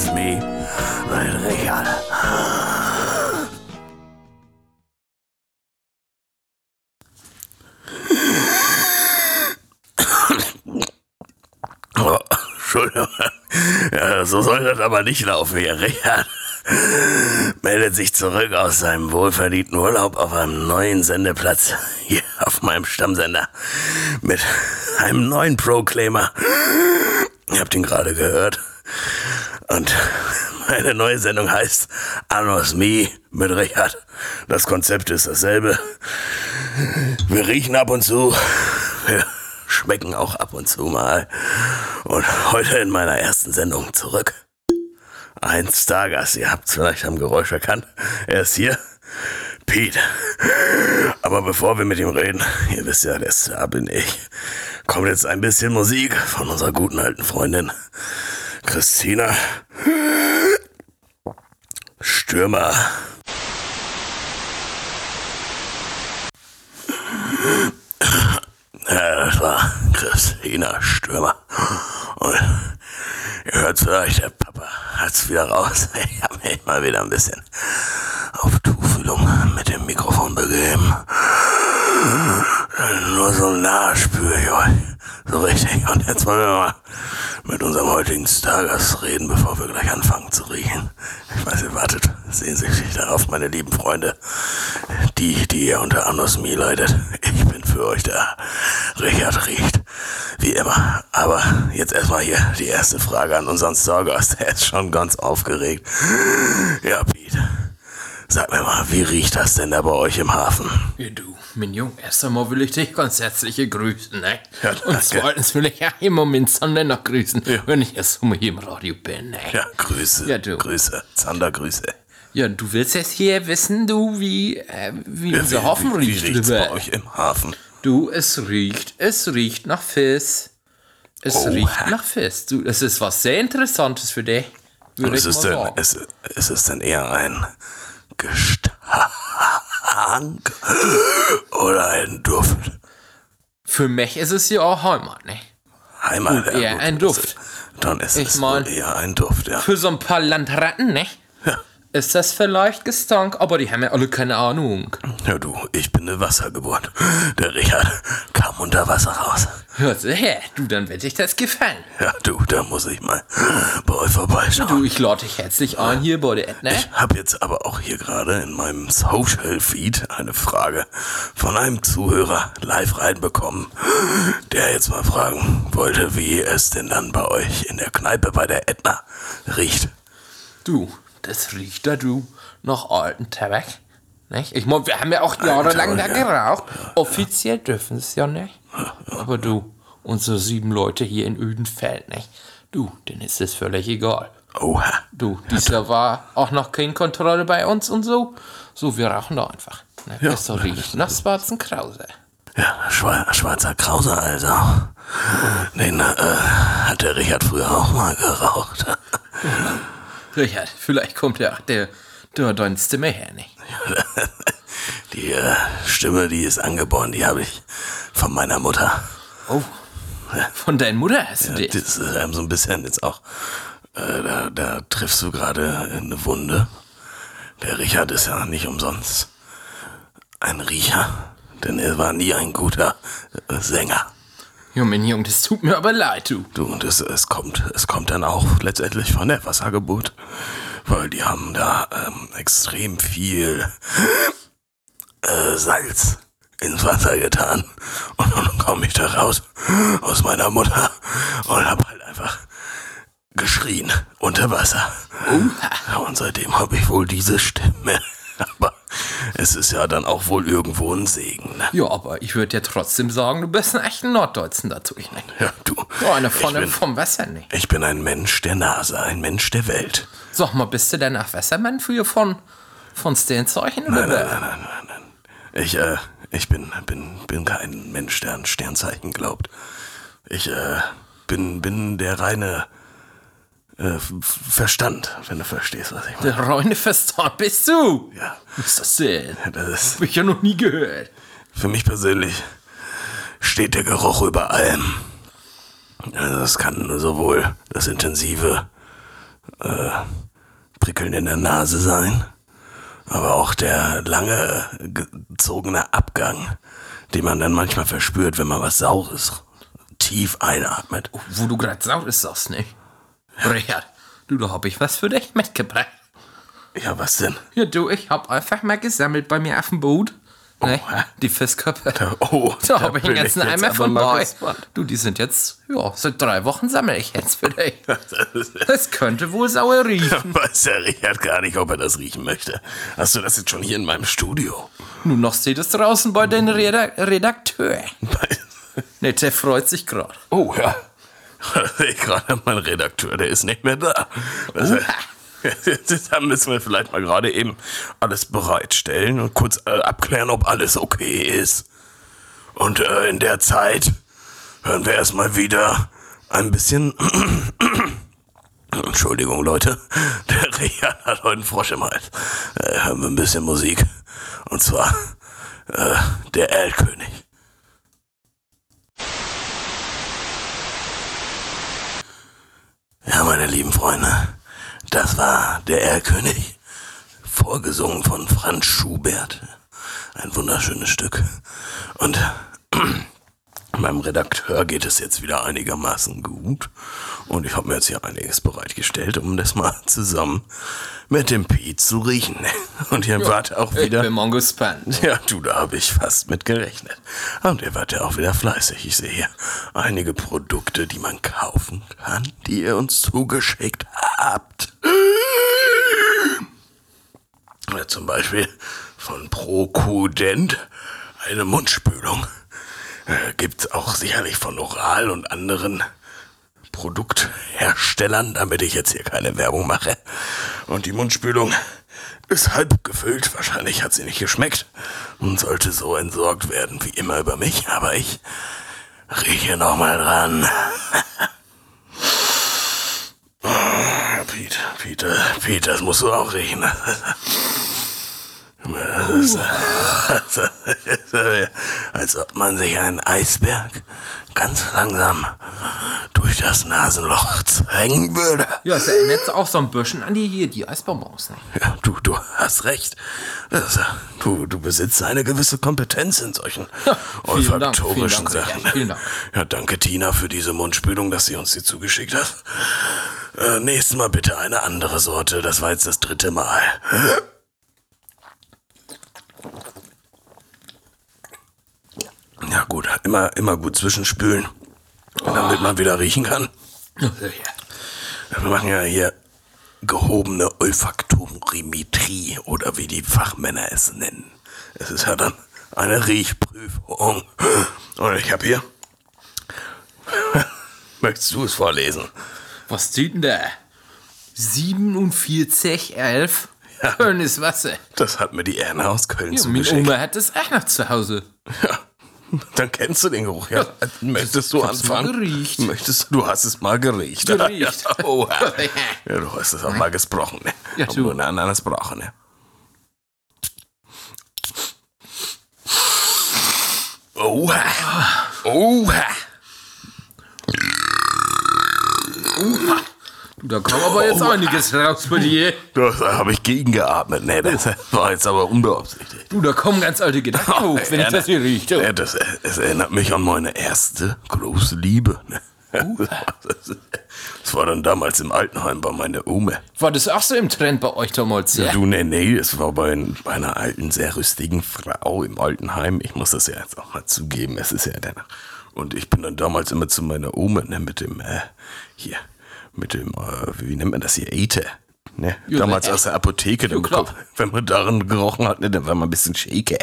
Anos Me mit Richard. Oh, Entschuldigung. Ja, so soll das aber nicht laufen hier. Richard meldet sich zurück aus seinem wohlverdienten Urlaub auf einem neuen Sendeplatz hier auf meinem Stammsender mit einem neuen Proclaimer. Ihr habt ihn gerade gehört. Und meine neue Sendung heißt Anos Me mit Richard. Das Konzept ist dasselbe. Wir riechen ab und zu. Wir schmecken auch ab und zu mal. Und heute in meiner ersten Sendung zurück. Ein Stargast, ihr habt es vielleicht am Geräusch erkannt. Er ist hier. Pete. Aber bevor wir mit ihm reden, ihr wisst ja, der Star bin ich, kommt jetzt ein bisschen Musik von unserer guten alten Freundin Christina Stürmer. Ja, das war Christina Stürmer. Und ihr hört vielleicht, der Papa hat's wieder raus. Ich habe mich mal wieder ein bisschen auf Tuchfühlung mit dem Mikrofon begeben. Nur so nah spüre ich euch. So richtig. Und jetzt wollen wir mal mit unserem heutigen Stargast reden, bevor wir gleich anfangen zu riechen. Ich weiß, ihr wartet sehnsüchtig darauf, meine lieben Freunde. Die, die ihr unter Anosmie leidet. Ich bin für euch da. Richard riecht. Wie immer. Aber jetzt erstmal hier die erste Frage an unseren Stargast. Er ist schon ganz aufgeregt. Ja, Pete. Sag mir mal, wie riecht das denn da bei euch im Hafen? Ja, du, Junge, erst einmal will ich dich ganz herzlich grüßen, ne? Ja, Und zweitens will ich ja immer meinen Sander noch grüßen, wenn ich erst mal hier im Radio bin, ne? Ja, Grüße. Ja, du. Grüße. Zander, Grüße. Ja, du willst jetzt hier wissen, du, wie, äh, wie Ja, unser Hafen wie, wie riecht, riecht's lieber. bei euch im Hafen? Du, es riecht, es riecht nach Fisch. Es Oha. riecht nach Fisch. Du, es ist was sehr Interessantes für dich, würde Ist es, mal denn, sagen. ist, ist es denn eher ein Gestank oder ein Duft? Für mich ist es ja auch Heimat, ne? Heimat. Gut, eher gut, ein Duft. Dann ist Ich es mein- eher ein Duft, ja. Für so ein paar Landratten, ne? Ist das vielleicht Gestank, aber die haben ja alle keine Ahnung. Ja, du, ich bin eine Wassergeburt. Der Richard kam unter Wasser raus. Hört sie her, du, dann wird dich das gefallen. Ja, du, da muss ich mal bei euch vorbeischauen. Du, ich lade dich herzlich ein hier bei der Edna. Ich habe jetzt aber auch hier gerade in meinem Social Feed eine Frage von einem Zuhörer live reinbekommen, der jetzt mal fragen wollte, wie es denn dann bei euch in der Kneipe bei der Edna riecht. Du, das riecht da, du, nach alten Tabak. Nicht? Ich meine, wir haben ja auch jahrelang da ja. geraucht. Offiziell dürfen es ja nicht. Aber du, unsere sieben Leute hier in Ödenfeld, nicht? Du, denen ist es völlig egal. Oha. Du, dies Jahr war auch noch keine Kontrolle bei uns und so. So, wir rauchen da einfach. Ne? Ja. Das riecht nach schwarzen Krause. Ja, Schwa schwarzer Krause also. Den äh, hat der Richard früher auch mal geraucht. Richard, vielleicht kommt ja auch der, der deine Stimme her, nicht? Die äh, Stimme, die ist angeboren, die habe ich von meiner Mutter. Oh, von deiner Mutter hast du die. Das ist ähm, so ein bisschen jetzt auch, äh, da, da triffst du gerade eine Wunde. Der Richard ist ja nicht umsonst ein Riecher, denn er war nie ein guter Sänger. Mein Junge, das tut mir aber leid, du. Du, und es, es kommt, es kommt dann auch letztendlich von der Wassergeburt, weil die haben da ähm, extrem viel äh, Salz ins Wasser getan. Und dann komme ich da raus aus meiner Mutter und hab halt einfach geschrien unter Wasser. Und seitdem habe ich wohl diese Stimme. Aber es ist ja dann auch wohl irgendwo ein Segen. Ne? Ja, aber ich würde ja trotzdem sagen, du bist ein echter Norddeutschen dazu, ich nicht. Ja, du. Ich von bin, vom Wasser, nicht. ich bin ein Mensch der Nase, ein Mensch der Welt. Sag mal, bist du denn nach Wassermann früher von, von Sternzeichen? Nein, nein, nein, nein, nein, nein. Ich, äh, ich bin, bin, bin kein Mensch, der an Sternzeichen glaubt. Ich, äh, bin, bin der reine, äh, Verstand, wenn du verstehst, was ich meine. Der reine Verstand bist du. Ja, Was ist das denn? das ist, Hab ich ja noch nie gehört. für mich persönlich steht der Geruch über allem. Also es kann sowohl das intensive äh, Prickeln in der Nase sein, aber auch der lange gezogene Abgang, den man dann manchmal verspürt, wenn man was Saures tief einatmet. Wo du gerade Saures sagst, ne? Richard, du, da hab ich was für dich mitgebracht. Ja, was denn? Ja, du, ich hab einfach mal gesammelt bei mir auf dem Boot. Ne? Die Fisskörper. Oh, Da habe ich einen ganzen Eimer von bei. Du, die sind jetzt, ja, seit drei Wochen sammle ich jetzt für dich. Das könnte wohl sauer riechen. Weiß der Richard gar nicht, ob er das riechen möchte. Hast du das jetzt schon hier in meinem Studio? Nun noch steht es draußen bei den Redak Redakteur. Ne, der freut sich gerade. Oh ja. Ich gerade mein Redakteur, der ist nicht mehr da. Das, da müssen wir vielleicht mal gerade eben alles bereitstellen und kurz äh, abklären, ob alles okay ist. Und äh, in der Zeit hören wir erstmal wieder ein bisschen. Entschuldigung, Leute. Der Richard hat heute einen Frosch im Hals. Äh, hören wir ein bisschen Musik. Und zwar äh, der Erlkönig. Ja, meine lieben Freunde, das war der Erlkönig, vorgesungen von Franz Schubert. Ein wunderschönes Stück. Und meinem Redakteur geht es jetzt wieder einigermaßen gut. Und ich habe mir jetzt hier einiges bereitgestellt, um das mal zusammen mit dem Piet zu riechen. Und ihr wart auch Ich wieder... bin mal gespannt. Ja, du, da habe ich fast mit gerechnet. Und ihr wart ja auch wieder fleißig. Ich sehe hier einige Produkte, die man kaufen kann, die ihr uns zugeschickt habt. Ja, zum Beispiel von Prokudent eine Mundspülung. Äh, gibt's auch sicherlich von Oral und anderen Produktherstellern, damit ich jetzt hier keine Werbung mache. Und die Mundspülung ist halb gefüllt. Wahrscheinlich hat sie nicht geschmeckt und sollte so entsorgt werden wie immer über mich. Aber ich rieche noch mal dran. Oh, Pete, Peter, Peter, das musst du auch riechen. Das ist, das ist, als ob man sich einen Eisberg ganz langsam durch das Nasenloch zwängen würde. Ja, es erinnert auch so ein bisschen an die hier, die Eisbonbons. Ne? Ja, du, du hast recht. Das, du, du besitzt eine gewisse Kompetenz in solchen Dank, olfaktorischen Sachen. Vielen Dank. Ja, danke Tina für diese Mundspülung, dass sie uns die zugeschickt hat. Äh, nächstes Mal bitte eine andere Sorte. Das war jetzt das dritte Mal. Ja gut, immer, immer gut zwischenspülen, damit man wieder riechen kann. Wir machen ja hier gehobene Olfaktorimetrie oder wie die Fachmänner es nennen. Es ist ja dann eine Riechprüfung. Und ich habe hier. Möchtest du es vorlesen? Was steht denn da? 47, 11? Ja. Schönes Wasser. Das hat mir die Erna aus Köln Ja, meine zugeschickt. Oma hat das auch noch zu Hause. Ja. Dann kennst du den Geruch, ja. Möchtest du anfangen? Möchtest du, du hast es mal geriecht. Geriecht. Ja, oh, ja, du hast es auch mal gesprochen, ne? Ja, du. Nur eine andere Sprache, ne? Oha. Oha. Du, da kam aber jetzt einiges raus bei dir. Da habe ich gegengeatmet. Ne, das war jetzt aber unbeabsichtigt. Du, da kommen ganz alte Gedanken hoch, wenn ich das hier rieche. Ja, das, es erinnert mich an meine erste große Liebe. Ne? Das, war dann damals im Altenheim bei meiner Oma. War das auch so im Trend bei euch damals? Ja. Du, nee, nee, es war bei, bei einer alten, sehr rüstigen Frau im Altenheim. Ich muss das ja jetzt auch mal zugeben, es ist ja dann. Und ich bin dann damals immer zu meiner Oma, ne, mit dem, äh, hier, mit dem, äh, wie nennt man das hier, Ete. Ne? Damals äh, aus der Apotheke, dann wenn man darin gerochen hat, ne, dann war man ein bisschen shaky.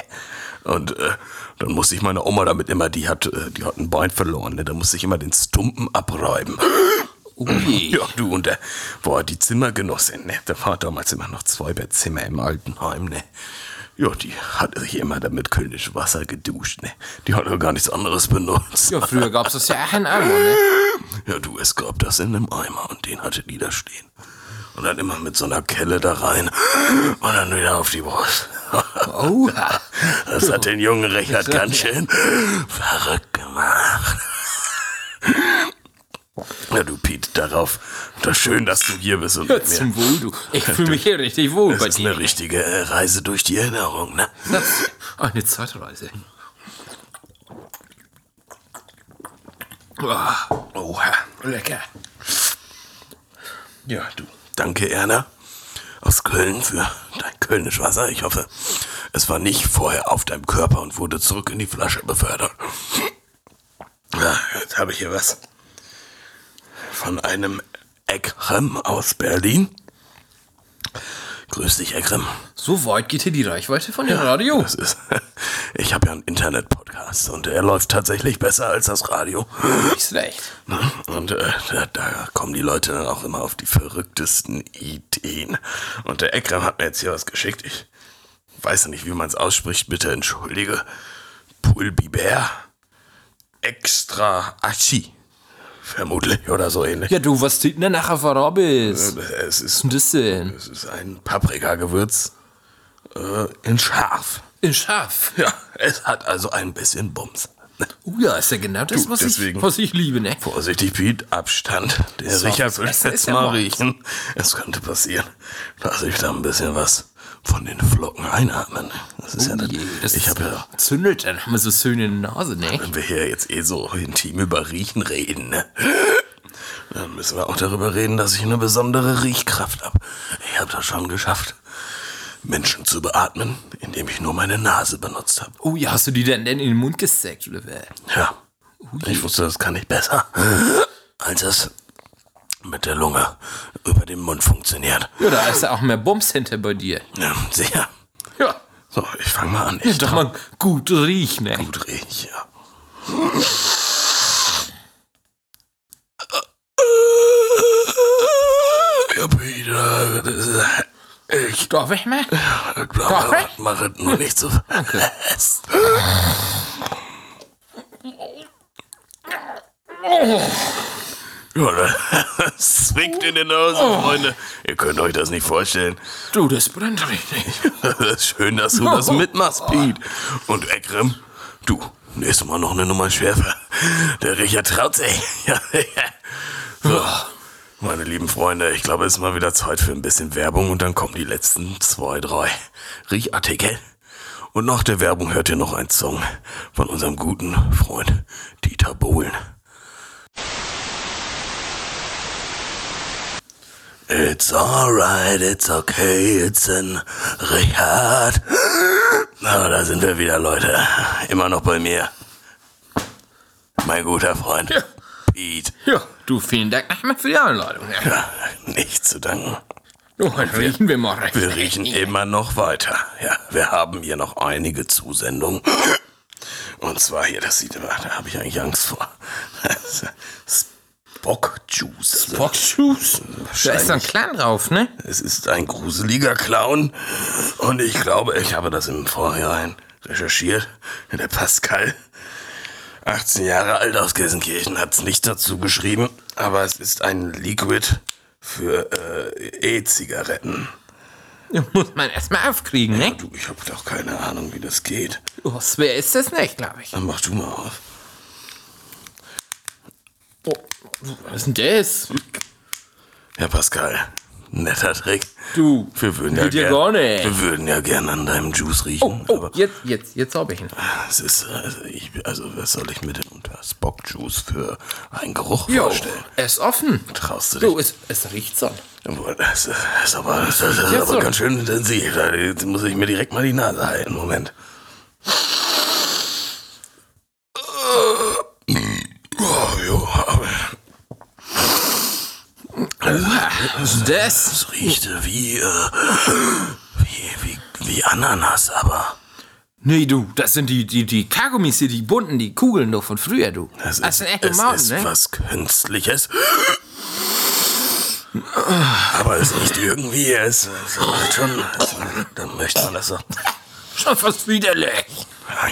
Und äh, dann musste ich meine Oma damit immer, die hat, äh, die hat ein Bein verloren, ne? da musste ich immer den Stumpen abräumen. Oh je. Ja, du, und der war die Zimmergenossin, ne? Da war damals immer noch zwei Bettzimmer im Altenheim, ne? Ja, die hat sich immer damit kölnisch Wasser geduscht, ne? Die hat doch gar nichts anderes benutzt. Ja, früher gab's das ja auch in Eimer, ne? Ja, du, es gab das in einem Eimer und den hatte die da stehen. Und dann immer mit so einer Kelle da rein und dann wieder auf die Brust. Oha. Das hat den jungen Richard ganz schön verrückt gemacht. Ja, du Piet, darauf. Das schön, dass du hier bist und Ja, mit mir. zum Wohl, du. Ich fühle mich hier richtig wohl Das bei ist dir. eine richtige äh, Reise durch die Erinnerung, ne? Das eine Zeitreise. Ah, Oha. lecker. Ja, du. Danke, Erna. Aus Köln für dein Kölnisch Wasser. Ich hoffe, es war nicht vorher auf deinem Körper und wurde zurück in die Flasche befördert. Ja, jetzt habe ich hier was von einem Ekrem aus Berlin. Grüß dich, Ekrem. So weit geht hier die Reichweite von dem Radio. Das ist, ich habe ja einen Internet-Podcast und der läuft tatsächlich besser als das Radio. Nicht schlecht. Ne? Und äh, da, da kommen die Leute dann auch immer auf die verrücktesten Ideen. Und der Ekrem hat mir jetzt hier was geschickt. Ich weiß nicht, wie man es ausspricht. Bitte entschuldige. Pulbiber extra Achi. Vermutlich oder so ähnlich. Ja, du, was steht denn nachher für Rabbis? Es Was ist, ist denn es ist ein Paprikagewürz äh, in scharf. In Schaf. Ja, es hat also ein bisschen Bums. Oh ja, ist ja genau das, Du, was, ich, deswegen- was ich liebe, ne? Vorsichtig, Pete, Abstand. Der So, Richard will ist jetzt ja mal riechen. Es könnte passieren, dass ich da ein bisschen was von den Flocken einatmen. Das ist ja das. Oh Je, das Ich habe ja, zündelt dann haben wir so schön in der Nase, ne? wenn wir hier jetzt eh so intim über Riechen reden, ne? Dann müssen wir auch darüber reden, dass ich eine besondere Riechkraft habe. Ich habe das schon geschafft, Menschen zu beatmen, indem ich nur meine Nase benutzt habe. Oh ja, hast du die denn, denn in den Mund gesteckt, oder wer? Ja. Ich wusste, das kann ich besser, als es mit der Lunge über den Mund funktioniert. Ja, da ist ja auch mehr Bums hinter bei dir. Ja, sicher. Ja. So, ich fange mal an. Ja, Ich doch mal gut riechen, ne? gut riech, ja. Ja, Peter, das ist echt. Darf ich mal? Mach, mach es nur nicht so fest. Ja, das zwickt in den Nase, Freunde. Ihr könnt euch das nicht vorstellen. Du, das brennt richtig. Das ist schön, dass du das mitmachst, Pete. Und Ekrem, du, nächstes Mal noch eine Nummer schärfer. Der Richard traut sich. So, meine lieben Freunde, ich glaube, es ist mal wieder Zeit für ein bisschen Werbung und dann kommen die letzten zwei, drei Riechartikel. Und nach der Werbung hört ihr noch einen Song von unserem guten Freund Dieter Bohlen. It's alright, it's okay, it's in Richard. Na, da sind wir wieder, Leute. Immer noch bei mir. Mein guter Freund. Ja. Pete. Ja, du, vielen Dank nochmal für die Einladung. Ja. Ja, nicht zu danken. Dann riechen wir mal recht. Wir riechen immer noch weiter. Ja, wir haben hier noch einige Zusendungen. Und zwar hier, das sieht immer, da habe ich eigentlich Angst vor. Spockjuice. Boxschuss. Da ist ein Clan drauf, ne? Es ist ein gruseliger Clown und ich glaube, ich habe das im Vorhinein recherchiert. Der Pascal, 18 Jahre alt aus Gelsenkirchen, hat es nicht dazu geschrieben, aber es ist ein Liquid für äh, E-Zigaretten. Ja, muss man erstmal aufkriegen, ne? Du, ich habe doch keine Ahnung, wie das geht. Oh, schwer ist das nicht, glaube ich. Dann mach du mal auf. Was ist denn das? Ja, Pascal, netter Trick. Du, Wir würden ja, gern, gar nicht. wir würden ja gern an deinem Juice riechen. Oh, oh, jetzt, jetzt, jetzt hab ich ihn. Es ist, also, ich, also was soll ich mir denn unter Spockjuice für einen Geruch Jo, vorstellen? er ist offen. Traust du dich? Du, es, es riecht so. Das ist, aber, das ist aber ganz schön intensiv. Da jetzt muss ich mir direkt mal die Nase halten. Moment. Oh, jo, aber Was ist das? es riecht wie, äh, wie, wie, wie Ananas, aber Nee, du, das sind die, die, die Kaugummis hier, die bunten, die Kugeln doch von früher, du. es das ist, es Mauten, ist ne? was Künstliches. Aber es riecht irgendwie, es, es macht schon, es, dann möchte man das so. Schon fast widerlich.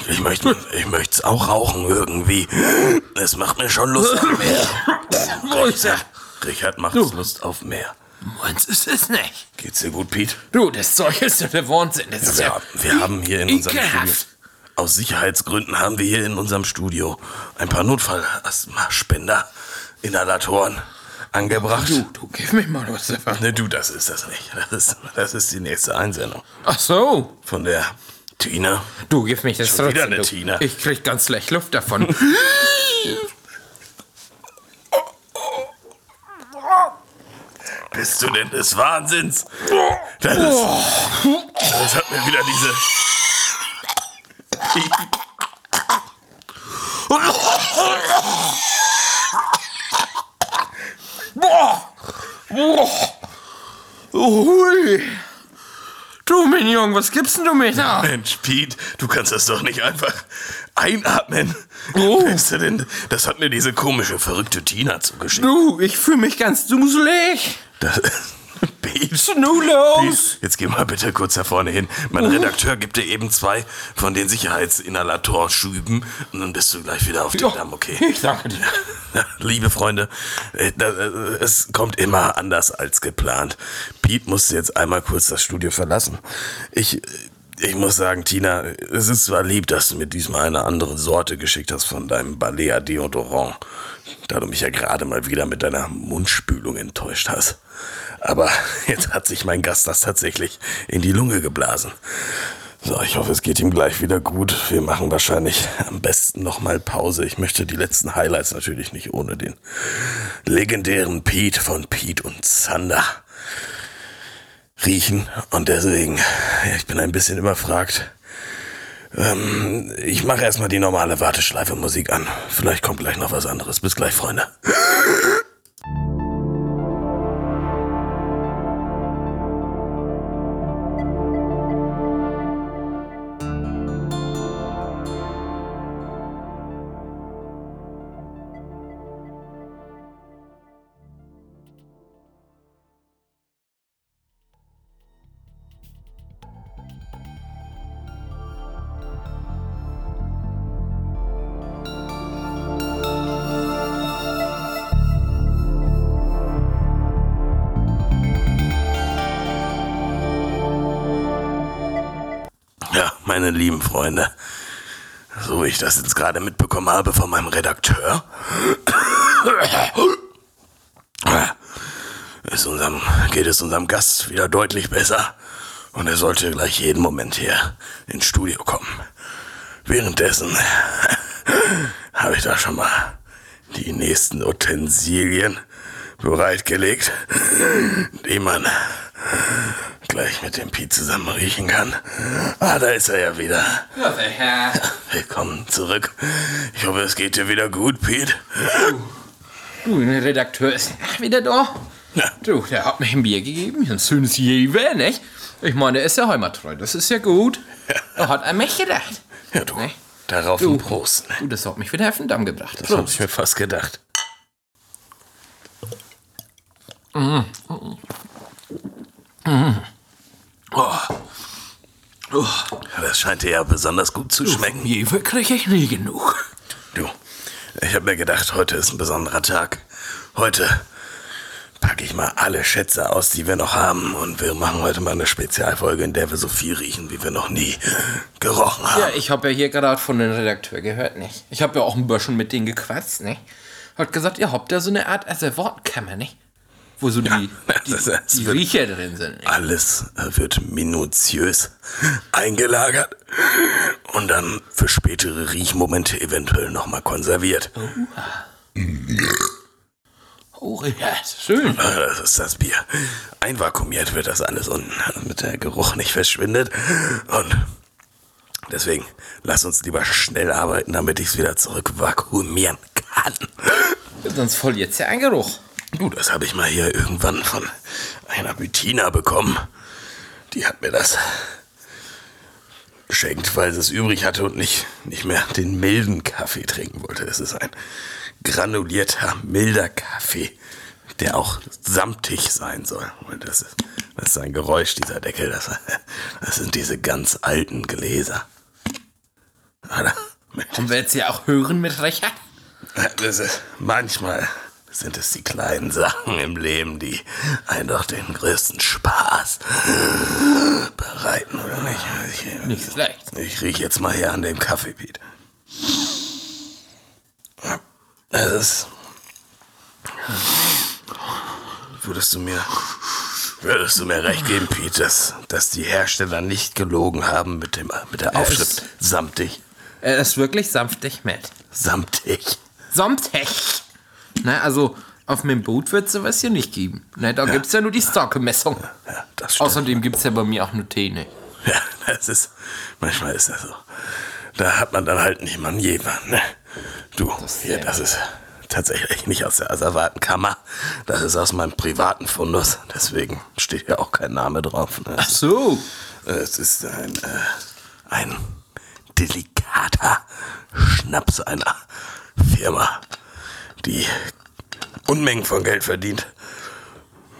Ich möchte ich möchte es auch rauchen irgendwie. Es macht mir schon Lust. Wo ist er? Richard macht Lust auf mehr. Meins ist es nicht. Geht's dir gut, Pete? Du, das Zeug ist ja der Wahnsinn. Das ist Wir, ja haben- wir haben hier in unserem Studio, aus Sicherheitsgründen haben wir hier in unserem Studio ein paar Notfall-Asthma-Spender, Inhalatoren, angebracht. Du, du, gib mir mal was davon. Ne, du, das ist das nicht. Das ist, das ist die nächste Einsendung. Ach so. Von der Tina. Du, gib mich das Schon wieder trotzdem. eine du. Tina. Ich krieg ganz leicht Luft davon. Bist du denn des Wahnsinns? Das, ist, das hat mir wieder diese. Ui. Du, Mignon, was gibst denn du mir da? Mensch, Pete, du kannst das doch nicht einfach einatmen. Oh. Bist du denn? Das hat mir diese komische, verrückte Tina zugeschickt. Du, ich fühle mich ganz duselig. Das, Pete, Nu los. Jetzt geh mal bitte kurz da vorne hin. Mein Redakteur gibt dir eben zwei von den Sicherheitsinhalatorschüben und dann bist du gleich wieder auf dem Damm, okay? Ich danke dir. Liebe Freunde, äh, äh, es kommt immer anders als geplant. Pete musste jetzt einmal kurz das Studio verlassen. Ich, ich muss sagen, Tina, es ist zwar lieb, dass du mir diesmal eine andere Sorte geschickt hast von deinem Balea Deodorant, da du mich ja gerade mal wieder mit deiner Mundspülung enttäuscht hast. Aber jetzt hat sich mein Gast das tatsächlich in die Lunge geblasen. So, ich hoffe, es geht ihm gleich wieder gut. Wir machen wahrscheinlich am besten nochmal Pause. Ich möchte die letzten Highlights natürlich nicht ohne den legendären Pete von Pete und Zander riechen. Und deswegen, ich bin ein bisschen überfragt. Ähm, ich mache erstmal die normale Warteschleife Musik an. Vielleicht kommt gleich noch was anderes. Bis gleich, Freunde. Meine lieben Freunde, so wie ich das jetzt gerade mitbekommen habe von meinem Redakteur, ist unserem, geht es unserem Gast wieder deutlich besser und er sollte gleich jeden Moment hier ins Studio kommen. Währenddessen habe ich da schon mal die nächsten Utensilien bereitgelegt, die man gleich mit dem Pi zusammen riechen kann. Ah, da ist er ja wieder. Ja. Willkommen zurück. Ich hoffe, es geht dir wieder gut, Pete. Du, der Redakteur ist wieder da. Ja. Du, der hat mir ein Bier gegeben, ein schönes Jewe, nicht? Ich meine, der ist ja heimattreu, das ist ja gut. Er hat an mich gedacht. Ja, du. Ne? Darauf Du. ein Prost. Ne? Du, das hat mich wieder auf den Damm gebracht. Das habe ich mir fast gedacht. Oh. Das scheint dir ja besonders gut zu schmecken. Jewe krieg ich nie genug. Du, ich habe mir gedacht, heute ist ein besonderer Tag. Heute packe ich mal alle Schätze aus, die wir noch haben. Und wir machen heute mal eine Spezialfolge, in der wir so viel riechen, wie wir noch nie gerochen haben. Ja, ich habe ja hier gerade von dem Redakteur gehört, nicht? Ich habe ja auch ein bisschen mit denen gequatscht, nicht? Hat gesagt, ihr habt da so eine Art Asservortkammer, nicht? Wo so die, die, das- das die wird- Riecher drin sind. Alles äh, wird minutiös eingelagert und dann für spätere Riechmomente eventuell nochmal konserviert. Oh, ja, schön. Ah, Das ist das Bier. Einvakuumiert wird das alles unten, damit der Geruch nicht verschwindet. Und deswegen lass uns lieber schnell arbeiten, damit ich es wieder zurück vakuumieren kann. Sonst voll jetzt ja ein Geruch. Du, das habe ich mal hier irgendwann von einer Bettina bekommen. Die hat mir das geschenkt, weil sie es übrig hatte und nicht, nicht mehr den milden Kaffee trinken wollte. Es ist ein granulierter, milder Kaffee, der auch samtig sein soll. Und das ist, das ist ein Geräusch, dieser Deckel. Das, das sind diese ganz alten Gläser. Haben wir jetzt ja auch hören mit Recher? Das ist, manchmal sind es die kleinen Sachen im Leben, die einen doch den größten Spaß bereiten, oder nicht? Ich, Nicht schlecht. ich riech jetzt mal hier an dem Kaffee, Pete. Es ist. würdest du mir, würdest du mir recht geben, Pete, dass, dass die Hersteller nicht gelogen haben mit, dem, mit der Aufschrift samtig? Er ist wirklich sanftig mit. Samtig. Samtig. Na, also auf meinem Boot wird es sowas hier nicht geben. Na, da gibt's ja nur die Starke-Messung. Ja, das stimmt. Außerdem gibt's ja bei mir auch nur Tee, ne? Ja, das ist, manchmal ist das so. Da hat man dann halt nicht mal Jever, ne? Du, hier, das ist tatsächlich nicht aus der Asservatenkammer. Das ist aus meinem privaten Fundus. Deswegen steht ja auch kein Name drauf. Ne? Ach so. Es ist ein, äh, ein delikater Schnaps einer Firma, die Unmengen von Geld verdient.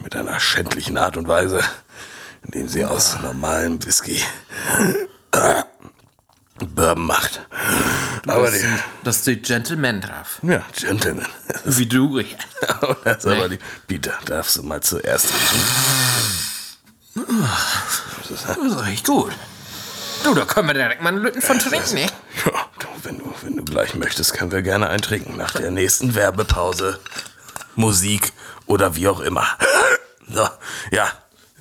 Mit einer schändlichen Art und Weise, indem sie aus normalem Whisky äh, Bourbon macht. Aber die, Das steht Gentleman drauf. ja, Gentleman. Wie du. ja. Das aber die. Peter, darfst du mal zuerst riechen? Das ist echt gut. Du, da können wir direkt mal einen Lütten von trinken, ne? Ja, du, wenn du, wenn du gleich möchtest, können wir gerne eintrinken. Nach der nächsten Werbepause. Musik oder wie auch immer. So, ja,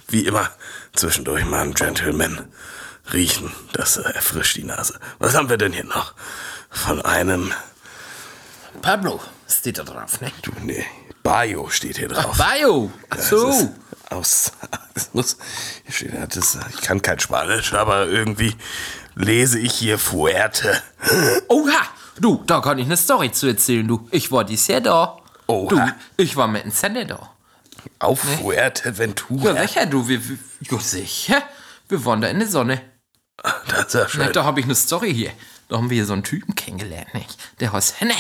wie immer. Zwischendurch mal ein Gentleman riechen. Das äh, erfrischt die Nase. Was haben wir denn hier noch? Von einem. Pablo steht da drauf, ne? Du, nee. Bio steht hier drauf. Bio. Ach Das so. Aus. Ich kann kein Spanisch, aber irgendwie lese ich hier Fuerte. Oha. Du, da kann ich eine Story zu erzählen, du. Ich war dies Jahr da. Oha. Du, ich war mit dem Sender da. Auf Fuerteventura. Ja, sicher, du. Wir, wir, ja, sicher. Wir waren da in der Sonne. Das ist ja Na, schön. da habe ich eine Story hier. Da haben wir hier so einen Typen kennengelernt, nicht? Der heißt Henne.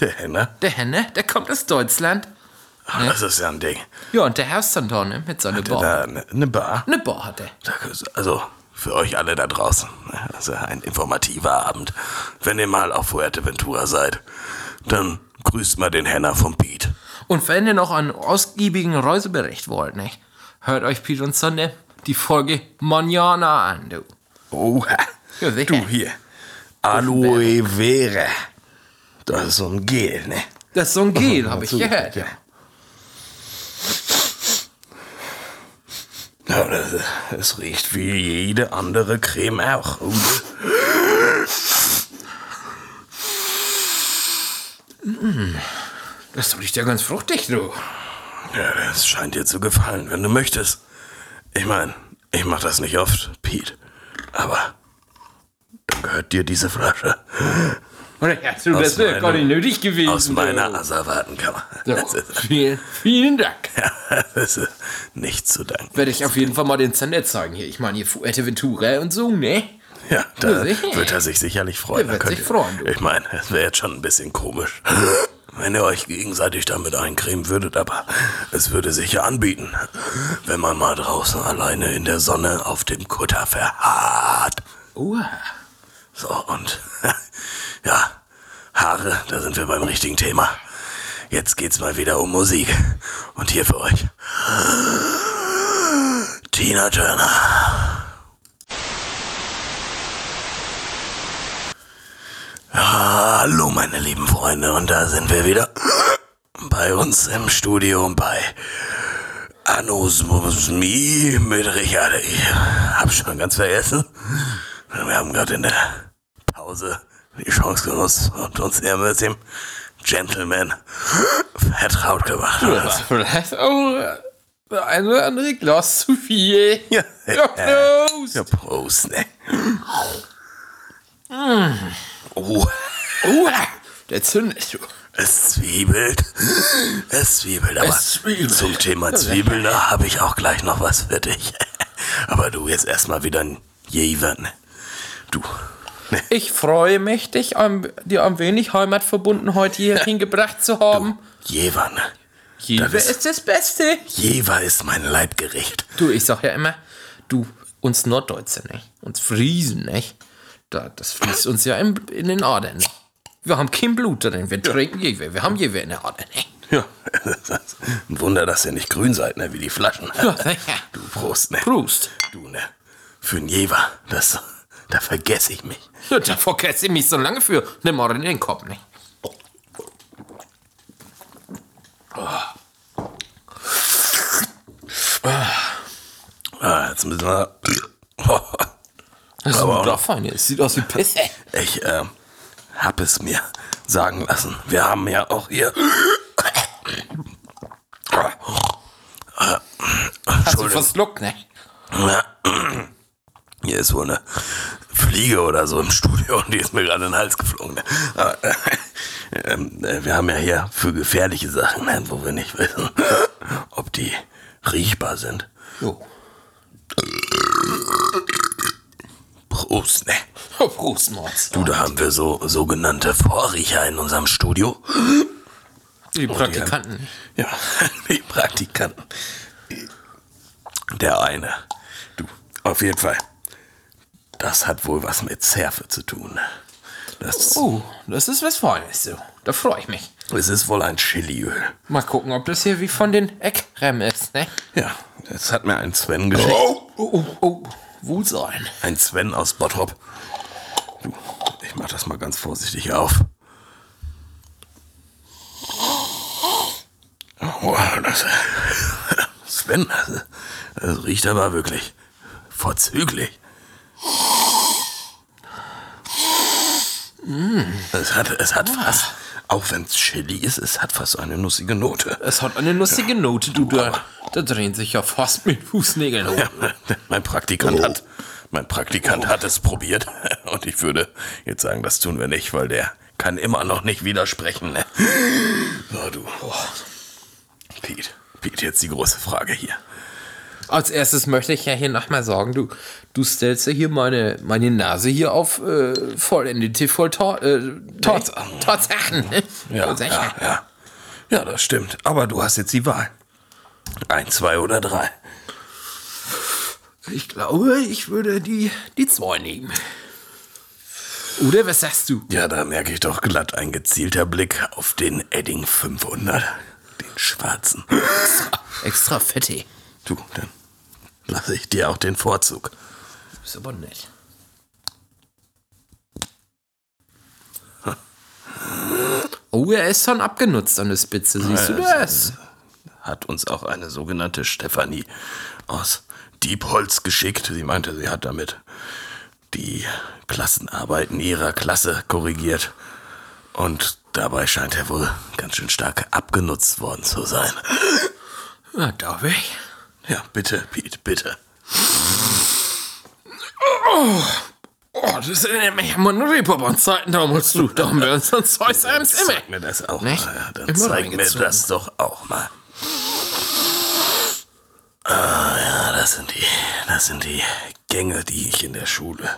Der Henner. Der Henne, der kommt aus Deutschland. Ach, Das ist ja ein Ding. Ja, und der Haus dann da, ne? Mit seiner Bar. Eine, eine Bar. Eine Bar hat er. Also für euch alle da draußen. ne, Also ein informativer Abend. Wenn ihr mal auf Fuerteventura seid, dann grüßt mal den Henner vom Piet. Und wenn ihr noch einen ausgiebigen Reisebericht wollt, nicht? Hört euch Piet und Sonne die Folge Manana an, du. Oha. Ja, sicher. Du hier. Aloe Vera. Das ist so ein Gel, ne? Das ist so ein Gel, habe ich gehört. ja. Es riecht wie jede andere Creme auch. Das riecht ja ganz fruchtig, du. Ja, das scheint dir zu gefallen, wenn du möchtest. Ich meine, ich mach das nicht oft, Pete. Aber dann gehört dir diese Flasche Oder ja, du, Aus das wäre gar nicht nötig gewesen. aus meiner Asservatenkammer. So, vielen, vielen Dank. ja, das ist nicht zu danken. Werde ich auf jeden Fall mal den Sender zeigen hier. Ich meine, hier Fuerteventura und so, ne? Ja, da wird er sich sicherlich freuen. Er wird sich freuen, du. Ich meine, es wäre jetzt schon ein bisschen komisch, wenn ihr euch gegenseitig damit eincremen würdet, aber es würde sich ja anbieten, wenn man mal draußen alleine in der Sonne auf dem Kutter verharrt. Uah. So, und ja, Haare, da sind wir beim richtigen Thema. Jetzt geht's mal wieder um Musik. Und hier für euch Tina Turner. Hallo meine lieben Freunde, und da sind wir wieder bei uns im Studio bei Anosmie mit Richard. Ich hab schon ganz vergessen. Wir haben gerade in der Pause die Chance genutzt und uns hier mit dem Gentleman vertraut gemacht. Das ist vielleicht auch äh, ein oder andere Glas zu viel. Ja, Ja, Prost. ja, Prost, ne? Oh, Uah. Der zündet, du. es zwiebelt. Es zwiebelt, aber Es zwiebelt. zum Thema Zwiebeln, da habe ich auch gleich noch was für dich. Aber du jetzt erstmal wieder ein Jever, ne? Du. Ne? Ich freue mich, dich am, dir ein wenig Heimatverbundenheit hier hingebracht zu haben. Jever, ne? Jewe ist- ist das Beste. Jever ist mein Leibgericht. Du, ich sag ja immer, du, uns Norddeutsche, nicht? Uns Friesen, nicht? Da, das fließt uns ja in, in den Adern. nicht? Wir haben kein Blut drin, wir trinken Jewe, wir haben Jewe in der Ader, nicht? Ja, ein Wunder, dass ihr nicht grün seid, ne? Wie die Flaschen. Ja. Du Prost, ne? Prost. Du, ne? Für einen Jever, das, da vergesse ich mich. Ja, da vergesse ich mich so lange für. Nimm mal in den Kopf, nicht? Oh. Ah, jetzt müssen wir. Das ist aber ein Dörfer, es sieht aus wie Pisse. Ich äh, hab es mir sagen lassen. Wir haben ja auch hier. Hast du verschluckt, ne? Ja. Hier ist wohl eine Fliege oder so im Studio und die ist mir gerade in den Hals geflogen. Aber, äh, ähm, äh, wir haben ja hier für gefährliche Sachen, ne, wo wir nicht wissen, ob die riechbar sind. Jo. Prost, ne? Prost, Mords. Du, da haben wir so sogenannte Vorriecher in unserem Studio. Die Praktikanten. Ja, die Praktikanten. Der eine. Du, auf jeden Fall. Das hat wohl was mit Zerfe zu tun. Das, Oh, das ist was Feines, so. Da freue ich mich. Es ist wohl ein Chiliöl. Mal gucken, ob das hier wie von den Eckrem ist, ne? Ja, das hat mir ein Sven geschickt. Oh, oh, oh. Wohl sein. Ein Sven aus Bottrop. Du, ich mach das mal ganz vorsichtig auf. Oh, das, Sven, das, das riecht aber wirklich vorzüglich. Es hat, es hat fast, auch wenn es Chili ist, es hat fast eine nussige Note. Es hat eine nussige Note, du. Da, da drehen sich ja fast mit Fußnägeln hoch. Ja, mein Praktikant hat, mein Praktikant hat es probiert und ich würde jetzt sagen, das tun wir nicht, weil der kann immer noch nicht widersprechen. Ne? Du. Piet, Piet, jetzt die große Frage hier. Als erstes möchte ich ja hier nochmal sagen, du, du stellst ja hier meine, meine Nase hier auf äh, vollendete voll Ta äh, Tatsachen. ne? Ja, ja, ja. Ja, das stimmt. Aber du hast jetzt die Wahl. Ein, zwei oder drei. Ich glaube, ich würde die, die zwei nehmen. Oder was sagst du? Ja, da merke ich doch glatt ein gezielter Blick auf den Edding 500. Den schwarzen. Extra fette. Du, dann lasse ich dir auch den Vorzug. Ist aber nett. Oh, er ist schon abgenutzt an der Spitze, siehst du das? hat uns auch eine sogenannte Stefanie aus Diepholz geschickt. Sie meinte, sie hat damit die Klassenarbeiten ihrer Klasse korrigiert. Und dabei scheint er wohl ganz schön stark abgenutzt worden zu sein. Na, darf ich? Ja, bitte, Pete, bitte. Oh, das erinnert mich an meine Reeperbahn-Zeiten damals, du. Da haben wir uns dann zwei Sams immer. Zeig mir das auch Nicht? mal. Ja, dann Immer zeig mir reingezogen. das doch auch mal. Ah ja, das sind die, das sind die Gänge, die ich in der Schule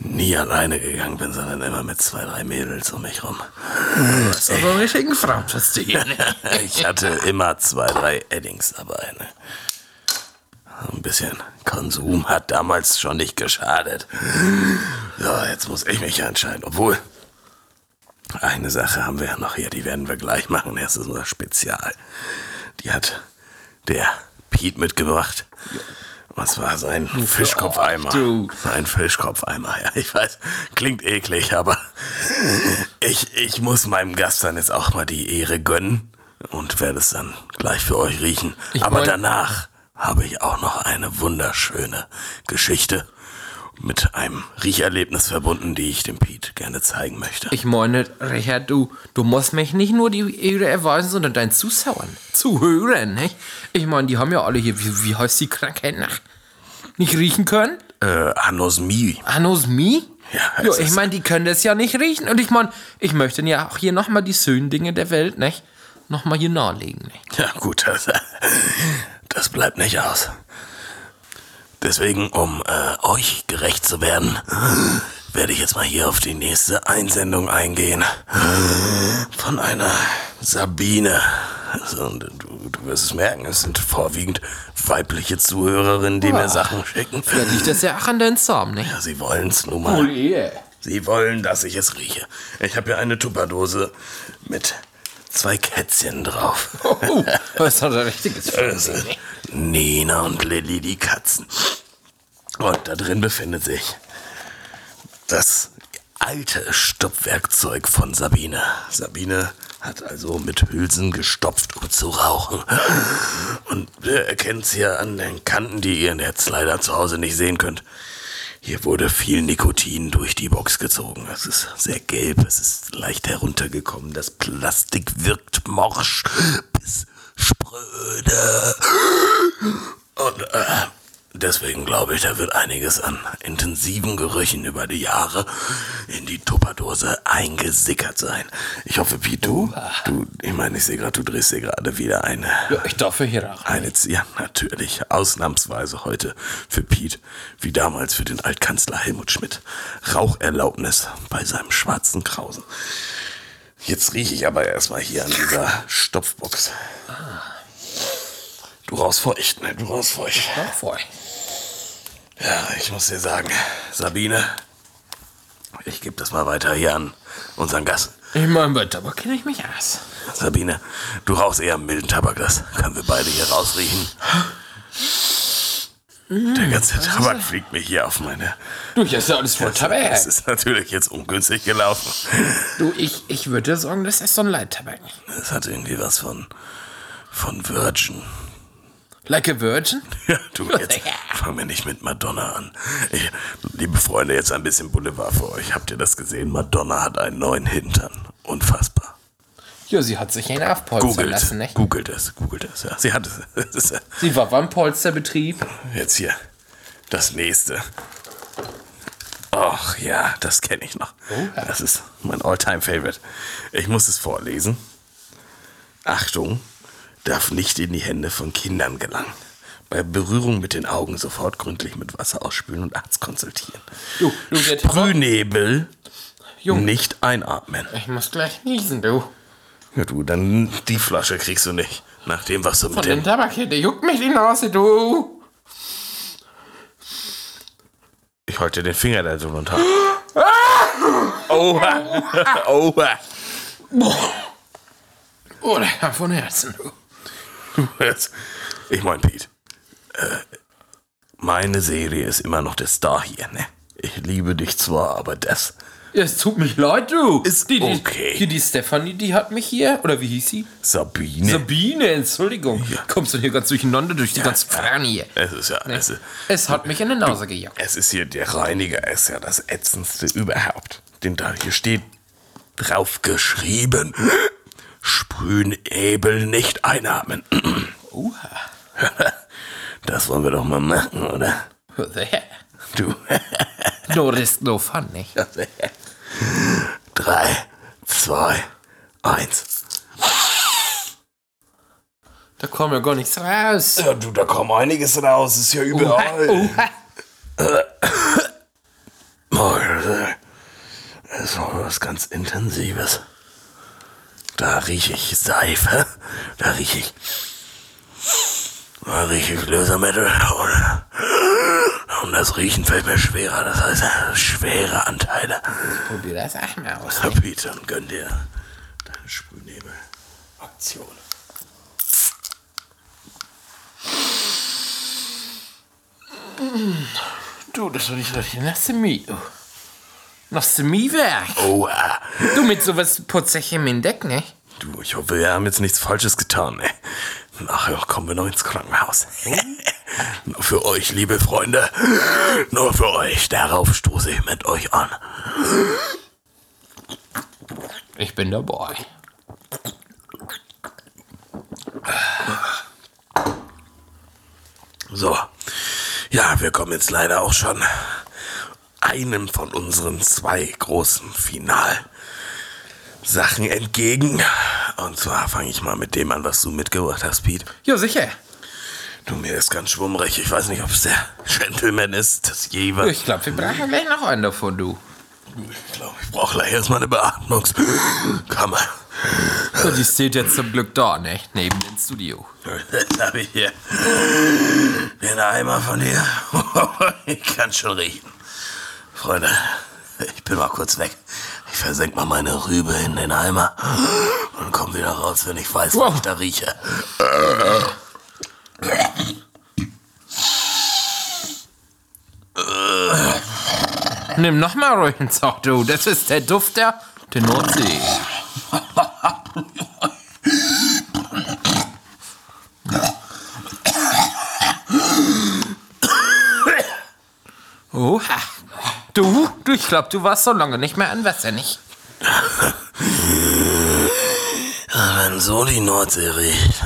nie alleine gegangen bin, sondern immer mit zwei, drei Mädels um mich rum. Das ist aber einen richtigen Frauentest hier, ne? Ich hatte immer zwei, drei Eddings dabei. Ne? Ein bisschen Konsum hat damals schon nicht geschadet. So, jetzt muss ich mich entscheiden. Obwohl, eine Sache haben wir ja noch hier, die werden wir gleich machen. Das ist unser Spezial. Die hat der Pete mitgebracht. Was war sein Fischkopfeimer? du. Ein Fischkopfeimer, ja. Ich weiß, klingt eklig, aber ich, ich muss meinem Gast dann jetzt auch mal die Ehre gönnen und werde es dann gleich für euch riechen. Ich aber mein- danach habe ich auch noch eine wunderschöne Geschichte mit einem Riecherlebnis verbunden, die ich dem Pete gerne zeigen möchte. Ich meine, Richard, du, du musst mich nicht nur die Ehre erweisen, sondern deinen Zuschauern, Zuhörern, nicht? Ich meine, die haben ja alle hier, wie, wie heißt die Krankheit nach? Nicht riechen können? äh, Anosmie. Anosmie? Ja, jo, ich meine, die können das ja nicht riechen. Und ich meine, ich möchte ja auch hier nochmal die schönen Dinge der Welt, nicht? Nochmal hier nahelegen, nicht? Ja, gut, das, das bleibt nicht aus. Deswegen, um äh, euch gerecht zu werden, werde ich jetzt mal hier auf die nächste Einsendung eingehen. Von einer Sabine. Also, du, du wirst es merken, es sind vorwiegend weibliche Zuhörerinnen, die mir Sachen schicken. Vielleicht liegt das ja auch an deinen Samen, nicht? Ja, sie wollen es nun mal. yeah. Sie wollen, dass ich es rieche. Ich habe hier eine Tupperdose mit zwei Kätzchen drauf. Oh, das hat ein richtiges Das Fernsehen? Nina und Lilly, die Katzen. Und da drin befindet sich das alte Stopfwerkzeug von Sabine. Sabine Hat also mit Hülsen gestopft, um zu rauchen. Und ihr erkennt es hier an den Kanten, die ihr jetzt leider zu Hause nicht sehen könnt. Hier wurde viel Nikotin durch die Box gezogen. Es ist sehr gelb, es ist leicht heruntergekommen. Das Plastik wirkt morsch bis spröde. Und äh, deswegen glaube ich, da wird einiges an intensiven Gerüchen über die Jahre in die Tupperdose eingesickert sein. Ich hoffe, wie du, du, ich meine, ich sehe gerade, du drehst dir gerade wieder eine Ja, ich darf hier rauchen. eine, ja, natürlich, ausnahmsweise heute für Piet, wie damals für den Altkanzler Helmut Schmidt. Raucherlaubnis bei seinem schwarzen Krausen. Jetzt rieche ich aber erstmal hier an dieser Stopfbox. Du rauchst feucht, ne? Du rauchst feucht. Noch voll. Ja, ich muss dir sagen, Sabine, ich gebe das mal weiter hier an unseren Gast. Ich meine, bei Tabak kenne ich mich aus. Sabine, du rauchst eher milden Tabak, das können wir beide hier rausriechen. Der ganze Tabak fliegt mir hier auf meine. Du, hier ist ja alles voll Tabak. Das ist natürlich jetzt ungünstig gelaufen. Du, ich, ich würde sagen, das ist so ein Leittabak. Das hat irgendwie was von. von Virgin. Like a Virgin? Ja, du, jetzt fangen wir nicht mit Madonna an. Ich, liebe Freunde, jetzt ein bisschen Boulevard für euch. Habt ihr das gesehen? Madonna hat einen neuen Hintern. Unfassbar. Ja, sie hat sich einen aufpolstern Googelt. lassen, nicht? Googelt es, googelt es. Ja, sie hat es. Sie war beim Polsterbetrieb. Jetzt hier. Das nächste. Ach ja, das kenne ich noch. Oha. Das ist mein Alltime favorite Ich muss es vorlesen. Achtung, darf nicht in die Hände von Kindern gelangen. Bei Berührung mit den Augen sofort gründlich mit Wasser ausspülen und Arzt konsultieren. Du, du. Sprühnebel Junge. nicht einatmen. Ich muss gleich niesen, du. Ja, du, dann die Flasche kriegst du nicht. Nach dem, was du mit Von dem dem... Tabak hier, der juckt mich die Nase, du. Ich halte den Finger da so runter. Oha! Oha! Oh, der kam von Herzen, du. Ich mein, Pete, äh, meine Serie ist immer noch der Star hier, ne? Ich liebe dich zwar, aber das. Es tut mich leid, du. Ist die, die, okay. Hier, die Stefanie, die hat mich hier, oder wie hieß sie? Sabine. Sabine, Entschuldigung. Ja. Kommst du hier ganz durcheinander durch die ganzen Frauen hier? es ist ja. Es ist, Es hat mich in die Nase gejagt. es ist hier der Reiniger, ist ja das ätzendste überhaupt. Den da hier steht drauf geschrieben. Sprühnebel nicht einatmen. Oha. Das wollen wir doch mal machen, oder? Du. No risk, no fun, nicht? Drei, zwei, eins. Da kommt ja gar nichts raus. Ja, du, da kommt einiges raus. Ist ja überall. oha. Oh, das ist noch was ganz Intensives. Da rieche ich Seife. Da rieche ich. Da rieche ich Lösemittel. Und, und das Riechen fällt mir schwerer. Das heißt, schwere Anteile. Probier das auch mal aus. Na, Peter, dann gönn dir deine Sprühnebel-Aktion. Du, das doch nicht richtig nach Chemie. du. Nach Chemiewerk. Oha. Du mit sowas putzt sich im Deck, ne? Du, ich hoffe, wir haben jetzt nichts Falsches getan. Ey. Nachher kommen wir noch ins Krankenhaus. Nur für euch, liebe Freunde. Nur für euch. Darauf stoße ich mit euch an. Ich bin dabei. So. Ja, wir kommen jetzt leider auch schon einem von unseren zwei großen Finalsachen entgegen. Und zwar fange ich mal mit dem an, was du mitgebracht hast, Pete. Ja, sicher. Du, mir ist ganz schwummrig. Ich weiß nicht, ob es der Gentleman ist, das Jever. Ich glaube, wir brauchen gleich noch einen davon, du. Ich glaube, ich brauche gleich erstmal eine Beatmungskammer. So, die steht jetzt zum Glück da, ne? Neben dem Studio. Jetzt habe ich hier den Eimer von dir. Ich kann schon riechen. Freunde, ich bin mal kurz weg. Ich versenk mal meine Rübe in den Eimer und komm wieder raus, wenn ich weiß, was Wow. ich da rieche. Nimm noch mal ruhig einen Zauch, du. Das ist der Duft der, der Nordsee. Du? Du, ich glaub, du warst so lange nicht mehr an Wasser, nicht? Wenn so die Nordsee riecht,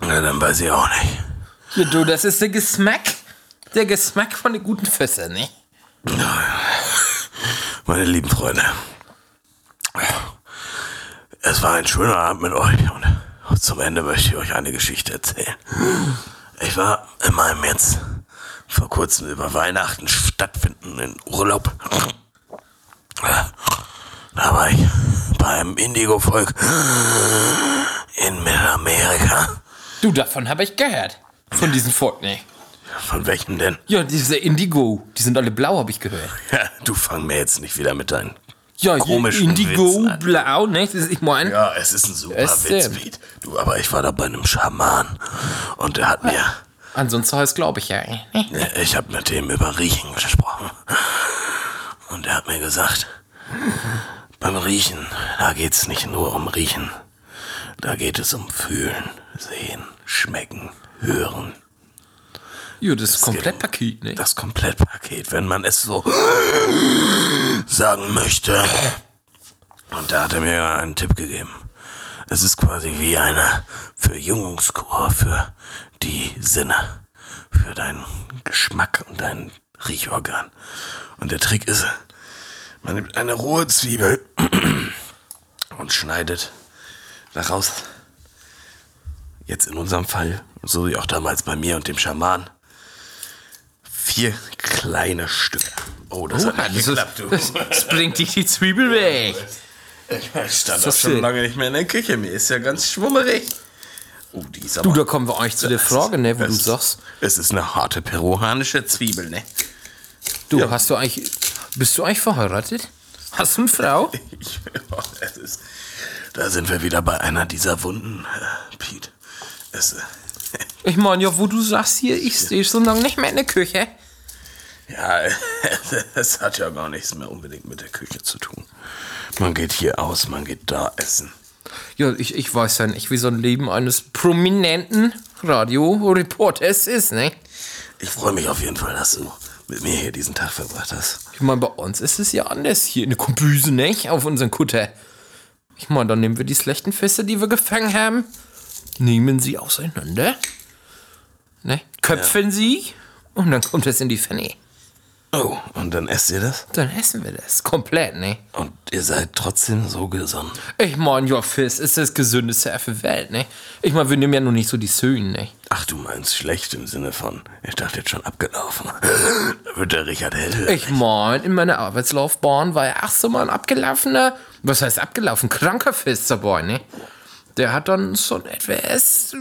ja, dann weiß ich auch nicht. Ja, du, das ist der Geschmack. Der Geschmack von den guten Füssen, nicht? Meine lieben Freunde, es war ein schöner Abend mit euch und zum Ende möchte ich euch eine Geschichte erzählen. Ich war in meinem jetzt vor kurzem über Weihnachten stattfindenden Urlaub. Da war ich beim Indigo-Volk in Mittelamerika. Du, davon habe ich gehört. Von diesem Volk, ne? Von welchem denn? Ja, diese Indigo, die sind alle blau, habe ich gehört. Ja, du fang mir jetzt nicht wieder mit deinen Ja, komischen Indigo, Witz an. blau, ne? Das ist, ich meine, Ja, es ist ein super Es Witz. Du, aber ich war da bei einem Schaman und der hat mir, ansonsten heißt glaube ich ja. ich habe mit dem über Riechen gesprochen und er hat mir gesagt, beim Riechen, da geht's nicht nur um Riechen, da geht es um Fühlen, Sehen, Schmecken, Hören. Ja, das ist Komplettpaket, ne? Das Komplettpaket, wenn man es so sagen möchte. Und da hat er mir einen Tipp gegeben. Es ist quasi wie eine Verjüngungskur für die Sinne, für deinen Geschmack und dein Riechorgan. Und der Trick ist, man nimmt eine rohe Zwiebel und schneidet daraus, jetzt in unserem Fall, so wie auch damals bei mir und dem Schaman, vier kleine Stücke. Oh, das Oh, hat nicht geklappt, du. das, das bringt dich die Zwiebel weg. Ich stand das auch schon lange nicht mehr in der Küche. Mir ist ja ganz schwummerig. Oh, die ist aber... Du, da kommen wir eigentlich zu der Frage, ne, wo du es- sagst, Es ist eine harte peruanische Zwiebel, ne? du, Ja. hast du eigentlich, bist du eigentlich verheiratet? Hast du eine Frau? Ich, es ist, da sind wir wieder bei einer dieser Wunden, äh, Pete. Es, äh, Ich meine, ja, wo du sagst hier, ich stehe so lange nicht mehr in der Küche. ja, es hat ja gar nichts mehr unbedingt mit der Küche zu tun. Man geht hier aus, man geht da essen. Ja, ich, ich weiß ja nicht, wie so ein Leben eines prominenten Radioreporters ist, ne? Ich freue mich auf jeden Fall, dass du mit mir hier diesen Tag verbracht hast. Ich meine, bei uns ist es ja anders hier in der Kombüse, nicht? Auf unseren Kutter. Ich meine, dann nehmen wir die schlechten Fische, die wir gefangen haben, nehmen sie auseinander, ne? Köpfen sie und dann kommt es in die Pfanne. Oh, und dann esst ihr das? Dann essen wir das komplett, ne? Und ihr seid trotzdem so gesund. Ich meine, ja, Fisch ist das gesündeste auf der Welt, ne? Ich meine, wir nehmen ja nur nicht so die Söhne, ne? Ach, du meinst schlecht im Sinne von, ich dachte jetzt schon abgelaufen. da wird der Richard hell. Ich mein, in meiner Arbeitslaufbahn war ja ach so mal ein abgelaufener, was heißt abgelaufen, kranker Fisch dabei, ne? Der hat dann so etwas äh,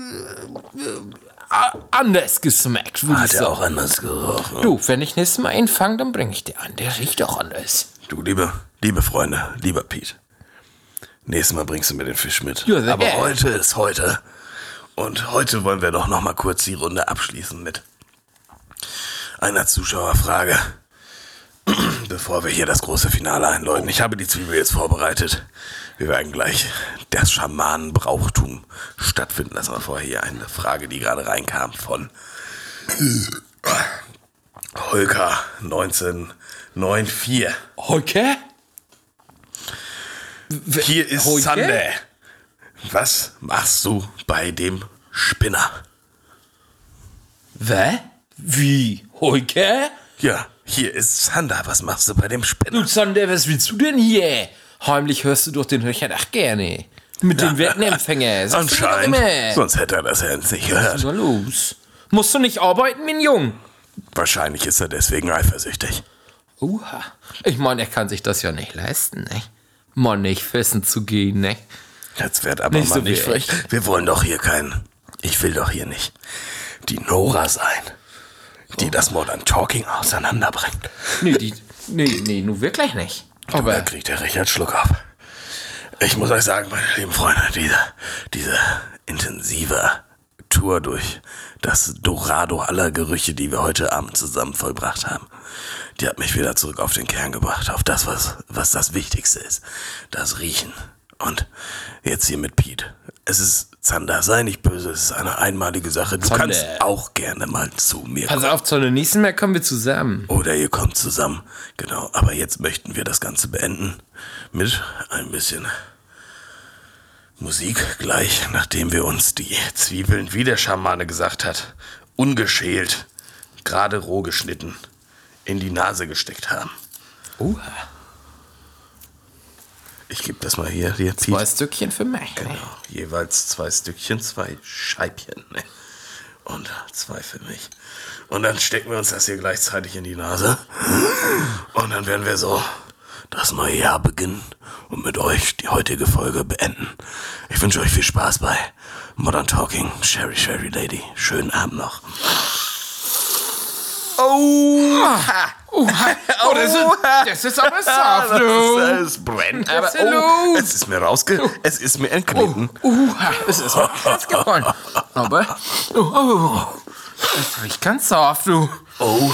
anders geschmeckt, Hat er auch anders gerochen. Du, wenn ich nächstes Mal einen fange, dann bringe ich dir an. Der riecht auch anders. Du, liebe, liebe Freunde, lieber Pete. Nächstes Mal bringst du mir den Fisch mit. Aber gerne. heute ist heute. Und heute wollen wir doch noch mal kurz die Runde abschließen mit einer Zuschauerfrage. Bevor wir hier das große Finale einläuten. Ich habe die Zwiebel jetzt vorbereitet. Wir werden gleich das Schamanenbrauchtum stattfinden lassen. Aber vorher hier eine Frage, die gerade reinkam von Holker 1994. Heuke? Hier ist Heute? Sunday. Was machst du bei dem Spinner? Wä? Wie? Heuke? Ja, hier ist Sander. Was machst du bei dem Spinner? Du Sander, was willst du denn hier? Heimlich hörst du doch den Richard ach gerne. Mit dem doch Anscheinend. Sonst hätte er das ja nicht Was gehört. ist da los? Musst du nicht arbeiten, mein Jung? Wahrscheinlich ist er deswegen eifersüchtig. Uha. Ich meine, er kann sich das ja nicht leisten, ne? Mal nicht fressen zu gehen, ne? Jetzt wird aber Nicht mal so nicht frech. Wir wollen doch hier keinen. Ich will doch hier nicht die Nora sein, die das Modern Talking auseinanderbringt. Nee, die. Nee, nee, nur wirklich nicht. Da Aber. kriegt der Richard Schluck auf. Ich muss euch sagen, meine lieben Freunde, diese, diese intensive Tour durch das Dorado aller Gerüche, die wir heute Abend zusammen vollbracht haben, die hat mich wieder zurück auf den Kern gebracht, auf das, was, was das Wichtigste ist. Das Riechen Und jetzt hier mit Pete. Es ist, Zander, sei nicht böse, es ist eine einmalige Sache. Du Zander. kannst auch gerne mal zu mir Pass auf, zur nächsten Mal kommen wir zusammen. oder ihr kommt zusammen. Genau, aber jetzt möchten wir das Ganze beenden mit ein bisschen Musik gleich, nachdem wir uns die Zwiebeln, wie der Schamane gesagt hat, ungeschält, gerade roh geschnitten, in die Nase gesteckt haben. Oha. Ich gebe das mal hier, hier Zwei Stückchen für mich. Genau, jeweils zwei Stückchen, zwei Scheibchen. Ne? Und zwei für mich. Und dann stecken wir uns das hier gleichzeitig in die Nase. Und dann werden wir so das neue Jahr beginnen und mit euch die heutige Folge beenden. Ich wünsche euch viel Spaß bei Modern Talking. Sherry, Sherry Lady. Schönen Abend noch. Oh, das, ist, das ist aber soft, du. Das, es brennt. Aber oh, los? es ist mir rausge... Es ist mir entglitten. Uh, es ist mir Herz gefallen. Aber, oh, oh, es riecht ganz soft, du. Oh.